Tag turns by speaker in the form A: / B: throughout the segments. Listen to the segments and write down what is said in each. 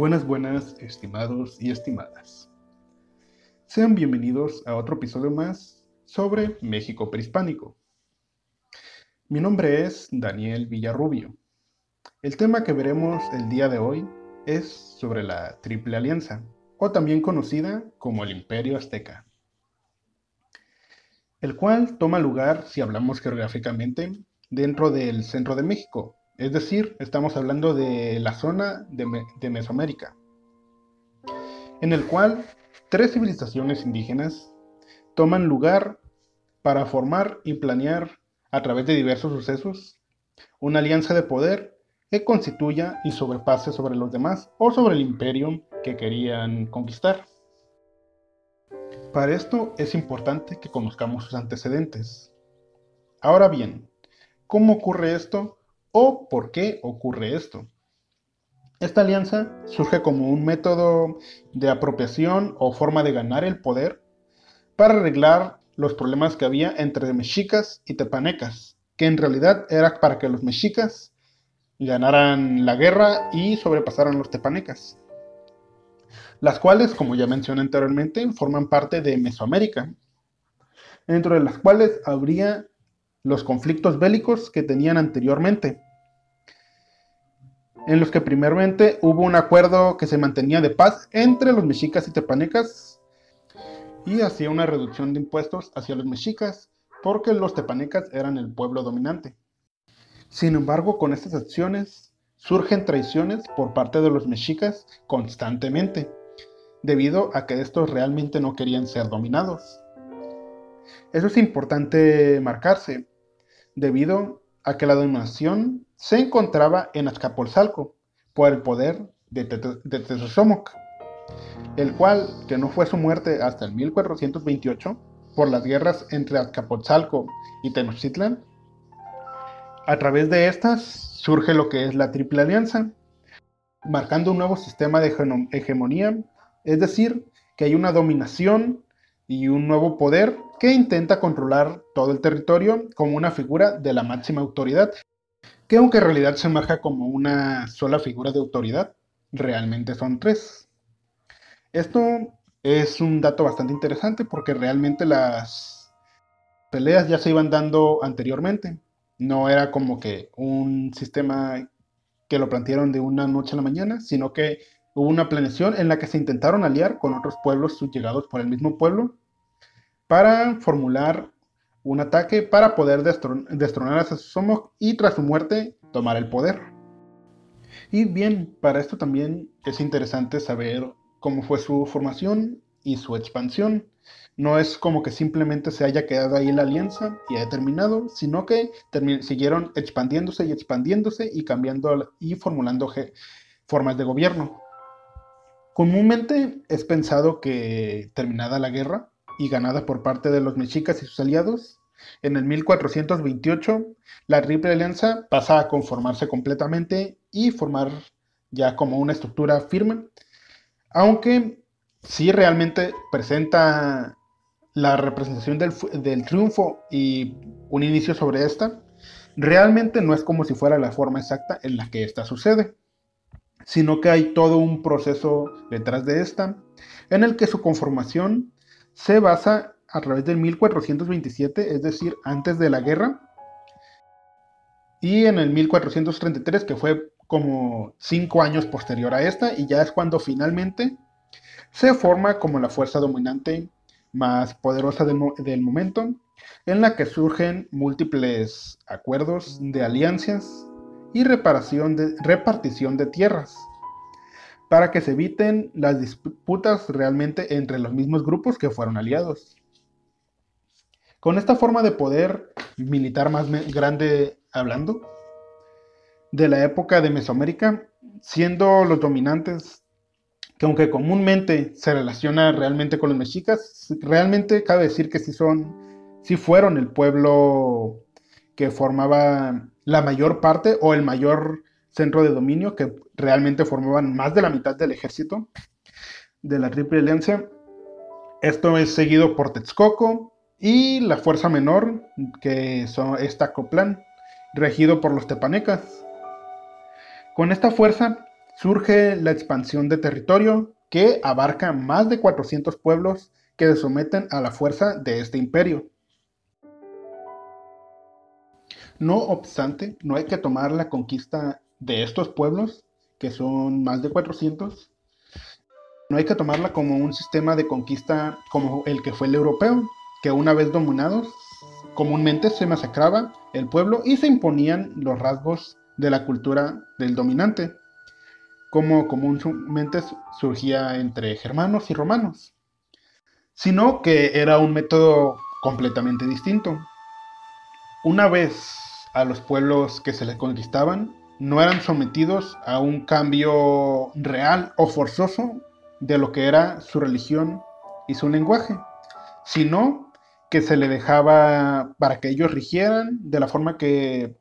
A: Buenas, buenas, estimados y estimadas. Sean bienvenidos a otro episodio más sobre México prehispánico. Mi nombre es Daniel Villarrubio. El tema que veremos el día de hoy es sobre la Triple Alianza, o también conocida como el Imperio Azteca, el cual toma lugar, si hablamos geográficamente, dentro del centro de México, es decir, estamos hablando de la zona de, Mesoamérica, en el cual tres civilizaciones indígenas toman lugar para formar y planear a través de diversos sucesos una alianza de poder que constituya y sobrepase sobre los demás o sobre el imperio que querían conquistar. Para esto es importante que conozcamos sus antecedentes. Ahora bien, ¿cómo ocurre esto o por qué ocurre esto. Esta alianza surge como un método de apropiación o forma de ganar el poder para arreglar los problemas que había entre mexicas y tepanecas, que en realidad era para que los mexicas ganaran la guerra y sobrepasaran los tepanecas, las cuales, como ya mencioné anteriormente, forman parte de Mesoamérica, dentro de las cuales habría los conflictos bélicos que tenían anteriormente, en los que primeramente hubo un acuerdo que se mantenía de paz entre los mexicas y tepanecas y hacía una reducción de impuestos hacia los mexicas porque los tepanecas eran el pueblo dominante. Sin embargo, con estas acciones surgen traiciones por parte de los mexicas constantemente, debido a que estos realmente no querían ser dominados. Eso es importante marcarse, debido a que la dominación se encontraba en Azcapotzalco por el poder de, Tezosomoc, el cual, que no fue su muerte hasta el 1428 por las guerras entre Azcapotzalco y Tenochtitlan, a través de estas surge lo que es la Triple Alianza, marcando un nuevo sistema de hegemonía, es decir, que hay una dominación y un nuevo poder que intenta controlar todo el territorio como una figura de la máxima autoridad, que aunque en realidad se marca como una sola figura de autoridad, realmente son tres. Esto es un dato bastante interesante porque realmente las peleas ya se iban dando anteriormente. No era como que un sistema que lo plantearon de una noche a la mañana, sino que hubo una planeación en la que se intentaron aliar con otros pueblos subyegados por el mismo pueblo para formular un ataque para poder destronar a Sasomok y tras su muerte tomar el poder. Y bien, para esto también es interesante saber cómo fue su formación y su expansión. No es como que simplemente se haya quedado ahí la alianza y haya terminado, sino que siguieron expandiéndose y expandiéndose y cambiando y formulando formas de gobierno. Comúnmente es pensado que terminada la guerra, y ganada por parte de los mexicas y sus aliados, en el 1428 la Triple Alianza pasa a conformarse completamente y formar ya como una estructura firme, aunque sí realmente presenta la representación del, del, triunfo y un inicio sobre esta, realmente no es como si fuera la forma exacta en la que esta sucede, sino que hay todo un proceso detrás de esta, en el que su conformación se basa a través del 1427, es decir, antes de la guerra, y en el 1433, que fue como cinco años posterior a esta, y ya es cuando finalmente se forma como la fuerza dominante más poderosa del, momento, en la que surgen múltiples acuerdos de alianzas y repartición de tierras para que se eviten las disputas realmente entre los mismos grupos que fueron aliados. Con esta forma de poder militar más grande hablando, de la época de Mesoamérica, siendo los dominantes, que aunque comúnmente se relaciona realmente con los mexicas, realmente cabe decir que sí son, sí fueron el pueblo que formaba la mayor parte o el mayor centro de dominio que realmente formaban más de la mitad del ejército de la Triple Alianza. Esto es seguido por Texcoco y la fuerza menor, que son, es Tacoplan, regido por los tepanecas. Con esta fuerza surge la expansión de territorio que abarca más de 400 pueblos que se someten a la fuerza de este imperio. No obstante, no hay que tomar la conquista de estos pueblos, que son más de 400, no hay que tomarla como un sistema de conquista como el que fue el europeo, que una vez dominados, comúnmente se masacraba el pueblo y se imponían los rasgos de la cultura del dominante, como comúnmente surgía entre germanos y romanos, sino que era un método completamente distinto. Una vez a los pueblos que se les conquistaban, no eran sometidos a un cambio real o forzoso de lo que era su religión y su lenguaje, sino que se le dejaba para que ellos rigieran de la forma que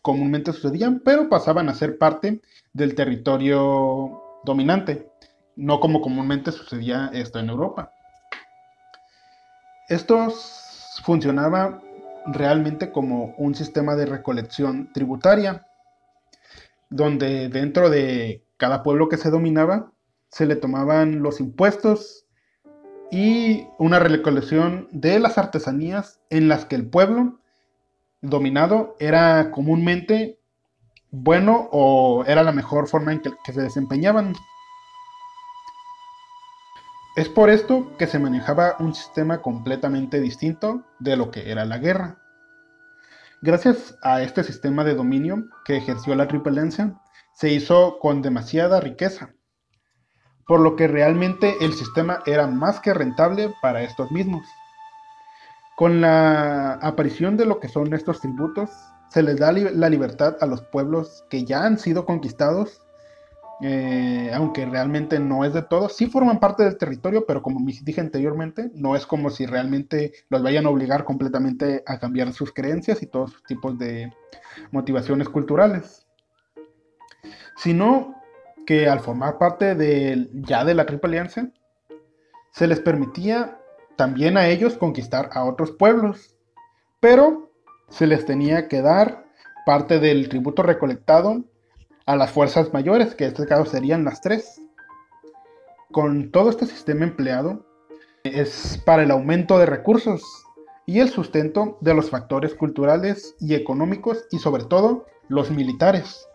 A: comúnmente sucedían, pero pasaban a ser parte del territorio dominante, no como comúnmente sucedía esto en Europa. Esto funcionaba realmente como un sistema de recolección tributaria, donde dentro de cada pueblo que se dominaba se le tomaban los impuestos y una recolección de las artesanías en las que el pueblo dominado era comúnmente bueno o era la mejor forma en que, que se desempeñaban. Es por esto que se manejaba un sistema completamente distinto de lo que era la guerra. Gracias a este sistema de dominio que ejerció la Triple se hizo con demasiada riqueza, por lo que realmente el sistema era más que rentable para estos mismos. Con la aparición de lo que son estos tributos, se les da la libertad a los pueblos que ya han sido conquistados, eh, aunque realmente no es de todo. Sí forman parte del territorio, pero como dije anteriormente, no es como si realmente los vayan a obligar completamente a cambiar sus creencias y todos sus tipos de motivaciones culturales. Sino que al formar parte de, ya de la Triple Alianza, se les permitía también a ellos conquistar a otros pueblos, pero se les tenía que dar parte del tributo recolectado a las fuerzas mayores, que en este caso serían las tres. Con todo este sistema empleado, es para el aumento de recursos y el sustento de los factores culturales y económicos y sobre todo los militares.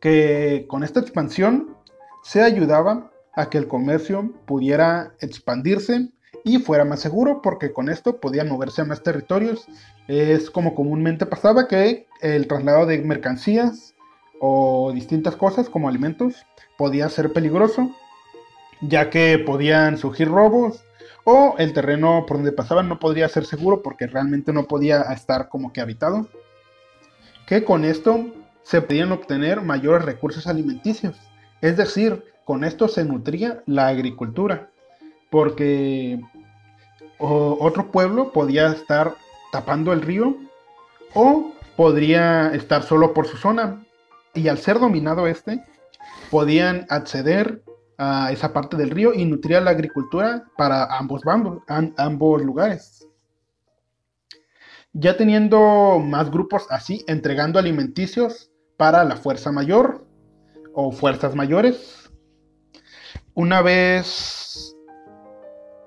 A: Que con esta expansión se ayudaba a que el comercio pudiera expandirse y fuera más seguro porque con esto podían moverse a más territorios. Es como comúnmente pasaba que el traslado de mercancías o distintas cosas como alimentos podía ser peligroso ya que podían surgir robos o el terreno por donde pasaban no podría ser seguro porque realmente no podía estar como que habitado. Que con esto se podían obtener mayores recursos alimenticios, es decir, con esto se nutría la agricultura porque otro pueblo podía estar tapando el río o podría estar solo por su zona. Y al ser dominado este, podían acceder a esa parte del río y nutrir la agricultura para ambos, ambos lugares. Ya teniendo más grupos así, entregando alimenticios para la fuerza mayor o fuerzas mayores. Una vez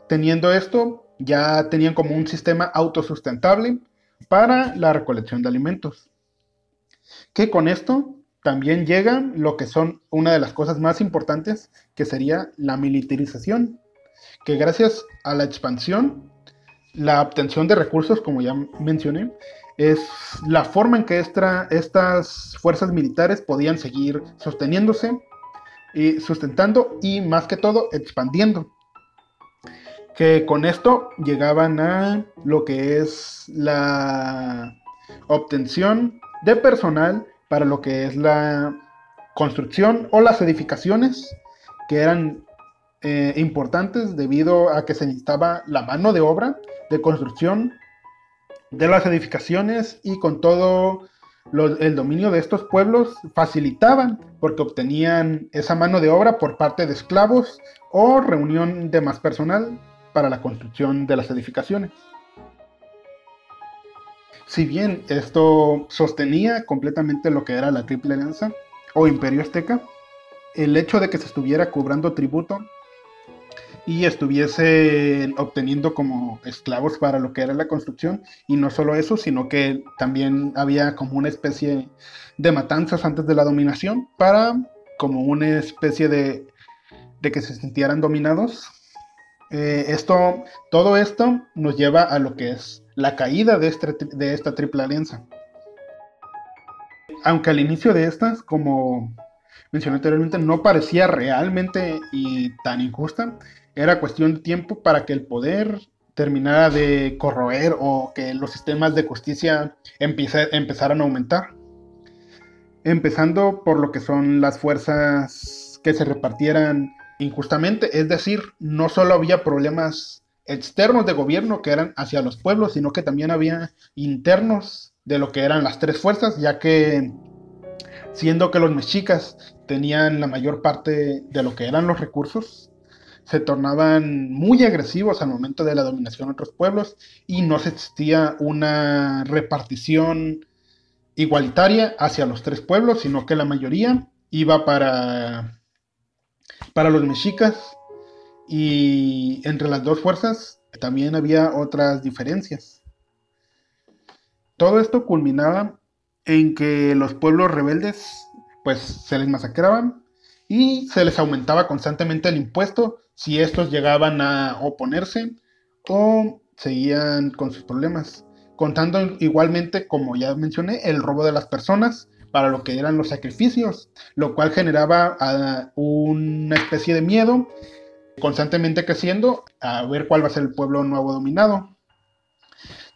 A: Teniendo esto, ya tenían como un sistema autosustentable para la recolección de alimentos. Que con esto también llega lo que son una de las cosas más importantes, que sería la militarización, que gracias a la expansión, la obtención de recursos, como ya mencioné, es la forma en que estas fuerzas militares podían seguir sosteniéndose y sustentando y más que todo expandiendo. Que con esto llegaban a lo que es la obtención de personal para lo que es la construcción o las edificaciones que eran eh, importantes debido a que se necesitaba la mano de obra de construcción de las edificaciones y con todo el dominio de estos pueblos facilitaban porque obtenían esa mano de obra por parte de esclavos o reunión de más personal para la construcción de las edificaciones. Si bien esto sostenía completamente lo que era la Triple Alianza o Imperio Azteca, el hecho de que se estuviera cobrando tributo y estuviese obteniendo como esclavos para lo que era la construcción. Y no solo eso, sino que también había como una especie de matanzas antes de la dominación para como una especie de, de que se sintieran dominados. Eh, esto, todo esto nos lleva a lo que es la caída de, este, de esta triple alianza. Aunque al inicio de estas, como mencioné anteriormente, no parecía realmente y tan injusta, era cuestión de tiempo para que el poder terminara de corroer o que los sistemas de justicia empezaran a aumentar. Empezando por lo que son las fuerzas que se repartieran injustamente, es decir, no solo había problemas externos de gobierno que eran hacia los pueblos, sino que también había internos de lo que eran las tres fuerzas, ya que siendo que los mexicas tenían la mayor parte de lo que eran los recursos, se tornaban muy agresivos al momento de la dominación de otros pueblos y no existía una repartición igualitaria hacia los tres pueblos, sino que la mayoría iba para, para los mexicas y entre las dos fuerzas también había otras diferencias. Todo esto culminaba en que los pueblos rebeldes pues se les masacraban y se les aumentaba constantemente el impuesto si estos llegaban a oponerse o seguían con sus problemas, contando igualmente, como ya mencioné, el robo de las personas para lo que eran los sacrificios, lo cual generaba ah, una especie de miedo constantemente creciendo a ver cuál va a ser el pueblo nuevo dominado,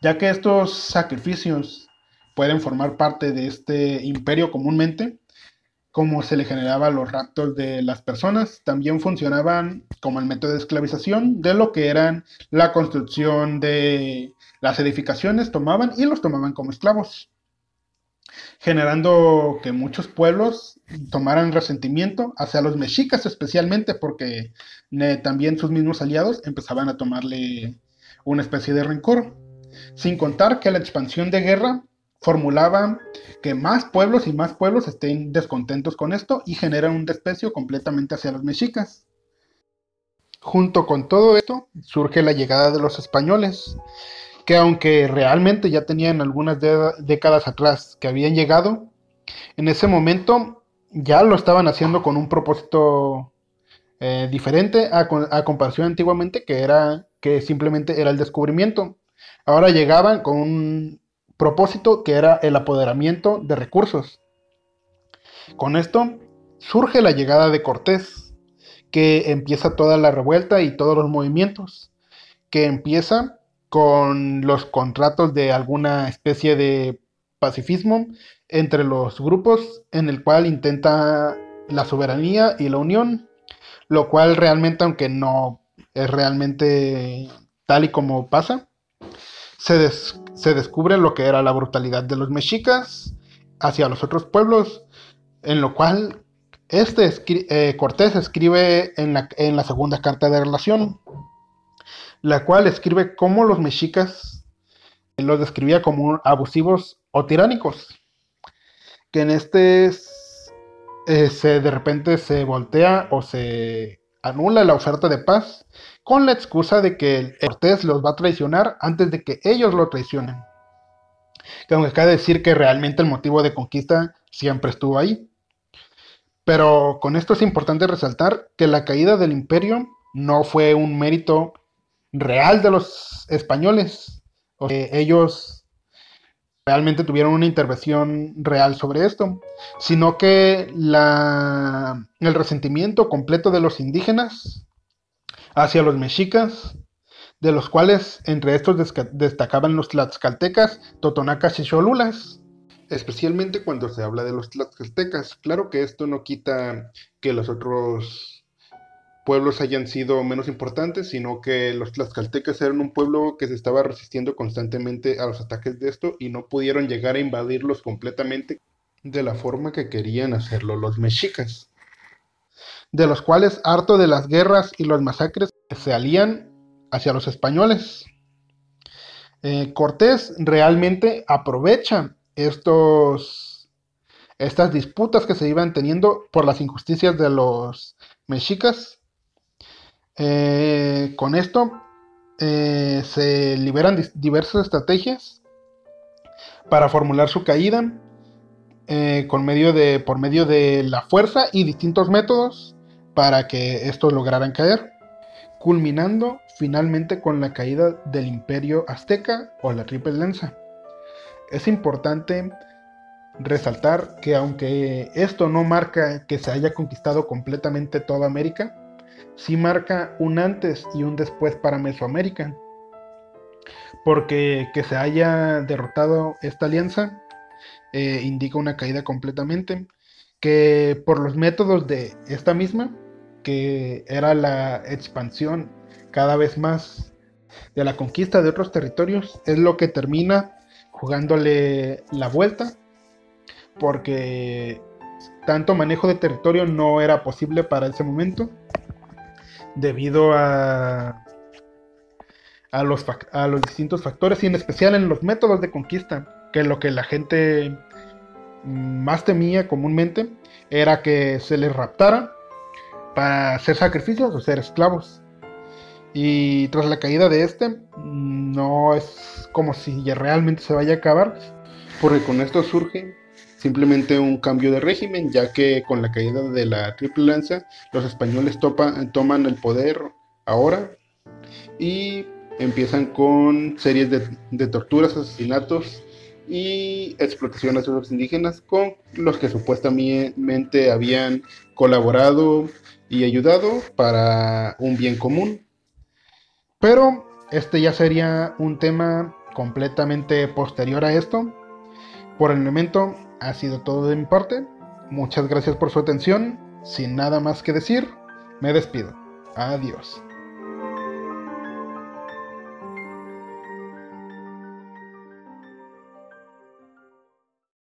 A: ya que estos sacrificios pueden formar parte de este imperio comúnmente, como se le generaba los raptos de las personas, también funcionaban como el método de esclavización de lo que eran la construcción de las edificaciones, tomaban y los tomaban como esclavos, generando que muchos pueblos tomaran resentimiento hacia los mexicas especialmente porque eh, también sus mismos aliados empezaban a tomarle una especie de rencor, sin contar que la expansión de guerra formulaba que más pueblos y más pueblos estén descontentos con esto y generan un desprecio completamente hacia los mexicas. Junto con todo esto surge la llegada de los españoles, que aunque realmente ya tenían algunas décadas atrás que habían llegado, en ese momento ya lo estaban haciendo con un propósito eh, diferente a, comparación antiguamente, que era que simplemente era el descubrimiento. Ahora llegaban con un propósito que era el apoderamiento de recursos. Con esto surge la llegada de Cortés, que empieza toda la revuelta y todos los movimientos, que empieza con los contratos de alguna especie de pacifismo entre los grupos en el cual intenta la soberanía y la unión, lo cual realmente, aunque no es realmente tal y como pasa, se, se descubre lo que era la brutalidad de los mexicas hacia los otros pueblos, en lo cual este eh, Cortés escribe en la, en la, segunda carta de relación, la cual escribe cómo los mexicas los describía como abusivos o tiránicos, que en este eh, se, de repente se voltea o se anula la oferta de paz con la excusa de que Cortés los va a traicionar antes de que ellos lo traicionen. Que decir que realmente el motivo de conquista siempre estuvo ahí. Pero con esto es importante resaltar que la caída del imperio no fue un mérito real de los españoles. O ellos realmente tuvieron una intervención real sobre esto, sino que el resentimiento completo de los indígenas hacia los mexicas, de los cuales entre estos destacaban los tlaxcaltecas, totonacas y cholulas, especialmente cuando se habla de los tlaxcaltecas. Claro que esto no quita que los otros pueblos hayan sido menos importantes, sino que los tlaxcaltecas eran un pueblo que se estaba resistiendo constantemente a los ataques de esto y no pudieron llegar a invadirlos completamente de la forma que querían hacerlo los mexicas de los cuales harto de las guerras y los masacres se alían hacia los españoles. Eh, Cortés realmente aprovecha estos, estas disputas que se iban teniendo por las injusticias de los mexicas. Eh, con esto eh, se liberan diversas estrategias para formular su caída eh, por medio de la fuerza y distintos métodos para que estos lograran caer, culminando finalmente con la caída del imperio azteca o la triple lanza. Es importante resaltar que aunque esto no marca que se haya conquistado completamente toda América, sí marca un antes y un después para Mesoamérica. Porque que se haya derrotado esta alianza eh, indica una caída completamente. Que por los métodos de esta misma, que era la expansión cada vez más de la conquista de otros territorios, es lo que termina jugándole la vuelta porque tanto manejo de territorio no era posible para ese momento debido a, a, los, a los distintos factores y en especial en los métodos de conquista, que lo que la gente más temía comúnmente era que se les raptara para hacer sacrificios o ser esclavos. Y tras la caída de este, no es como si ya realmente se vaya a acabar, porque con esto surge simplemente un cambio de régimen, ya que con la caída de la Triple Lanza, los españoles toman el poder ahora y empiezan con series de, torturas, asesinatos y explotaciones de los indígenas con los que supuestamente habían colaborado y ayudado para un bien común. Pero este ya sería un tema completamente posterior a esto. Por el momento ha sido todo de mi parte. Muchas gracias por su atención. Sin nada más que decir, me despido. Adiós.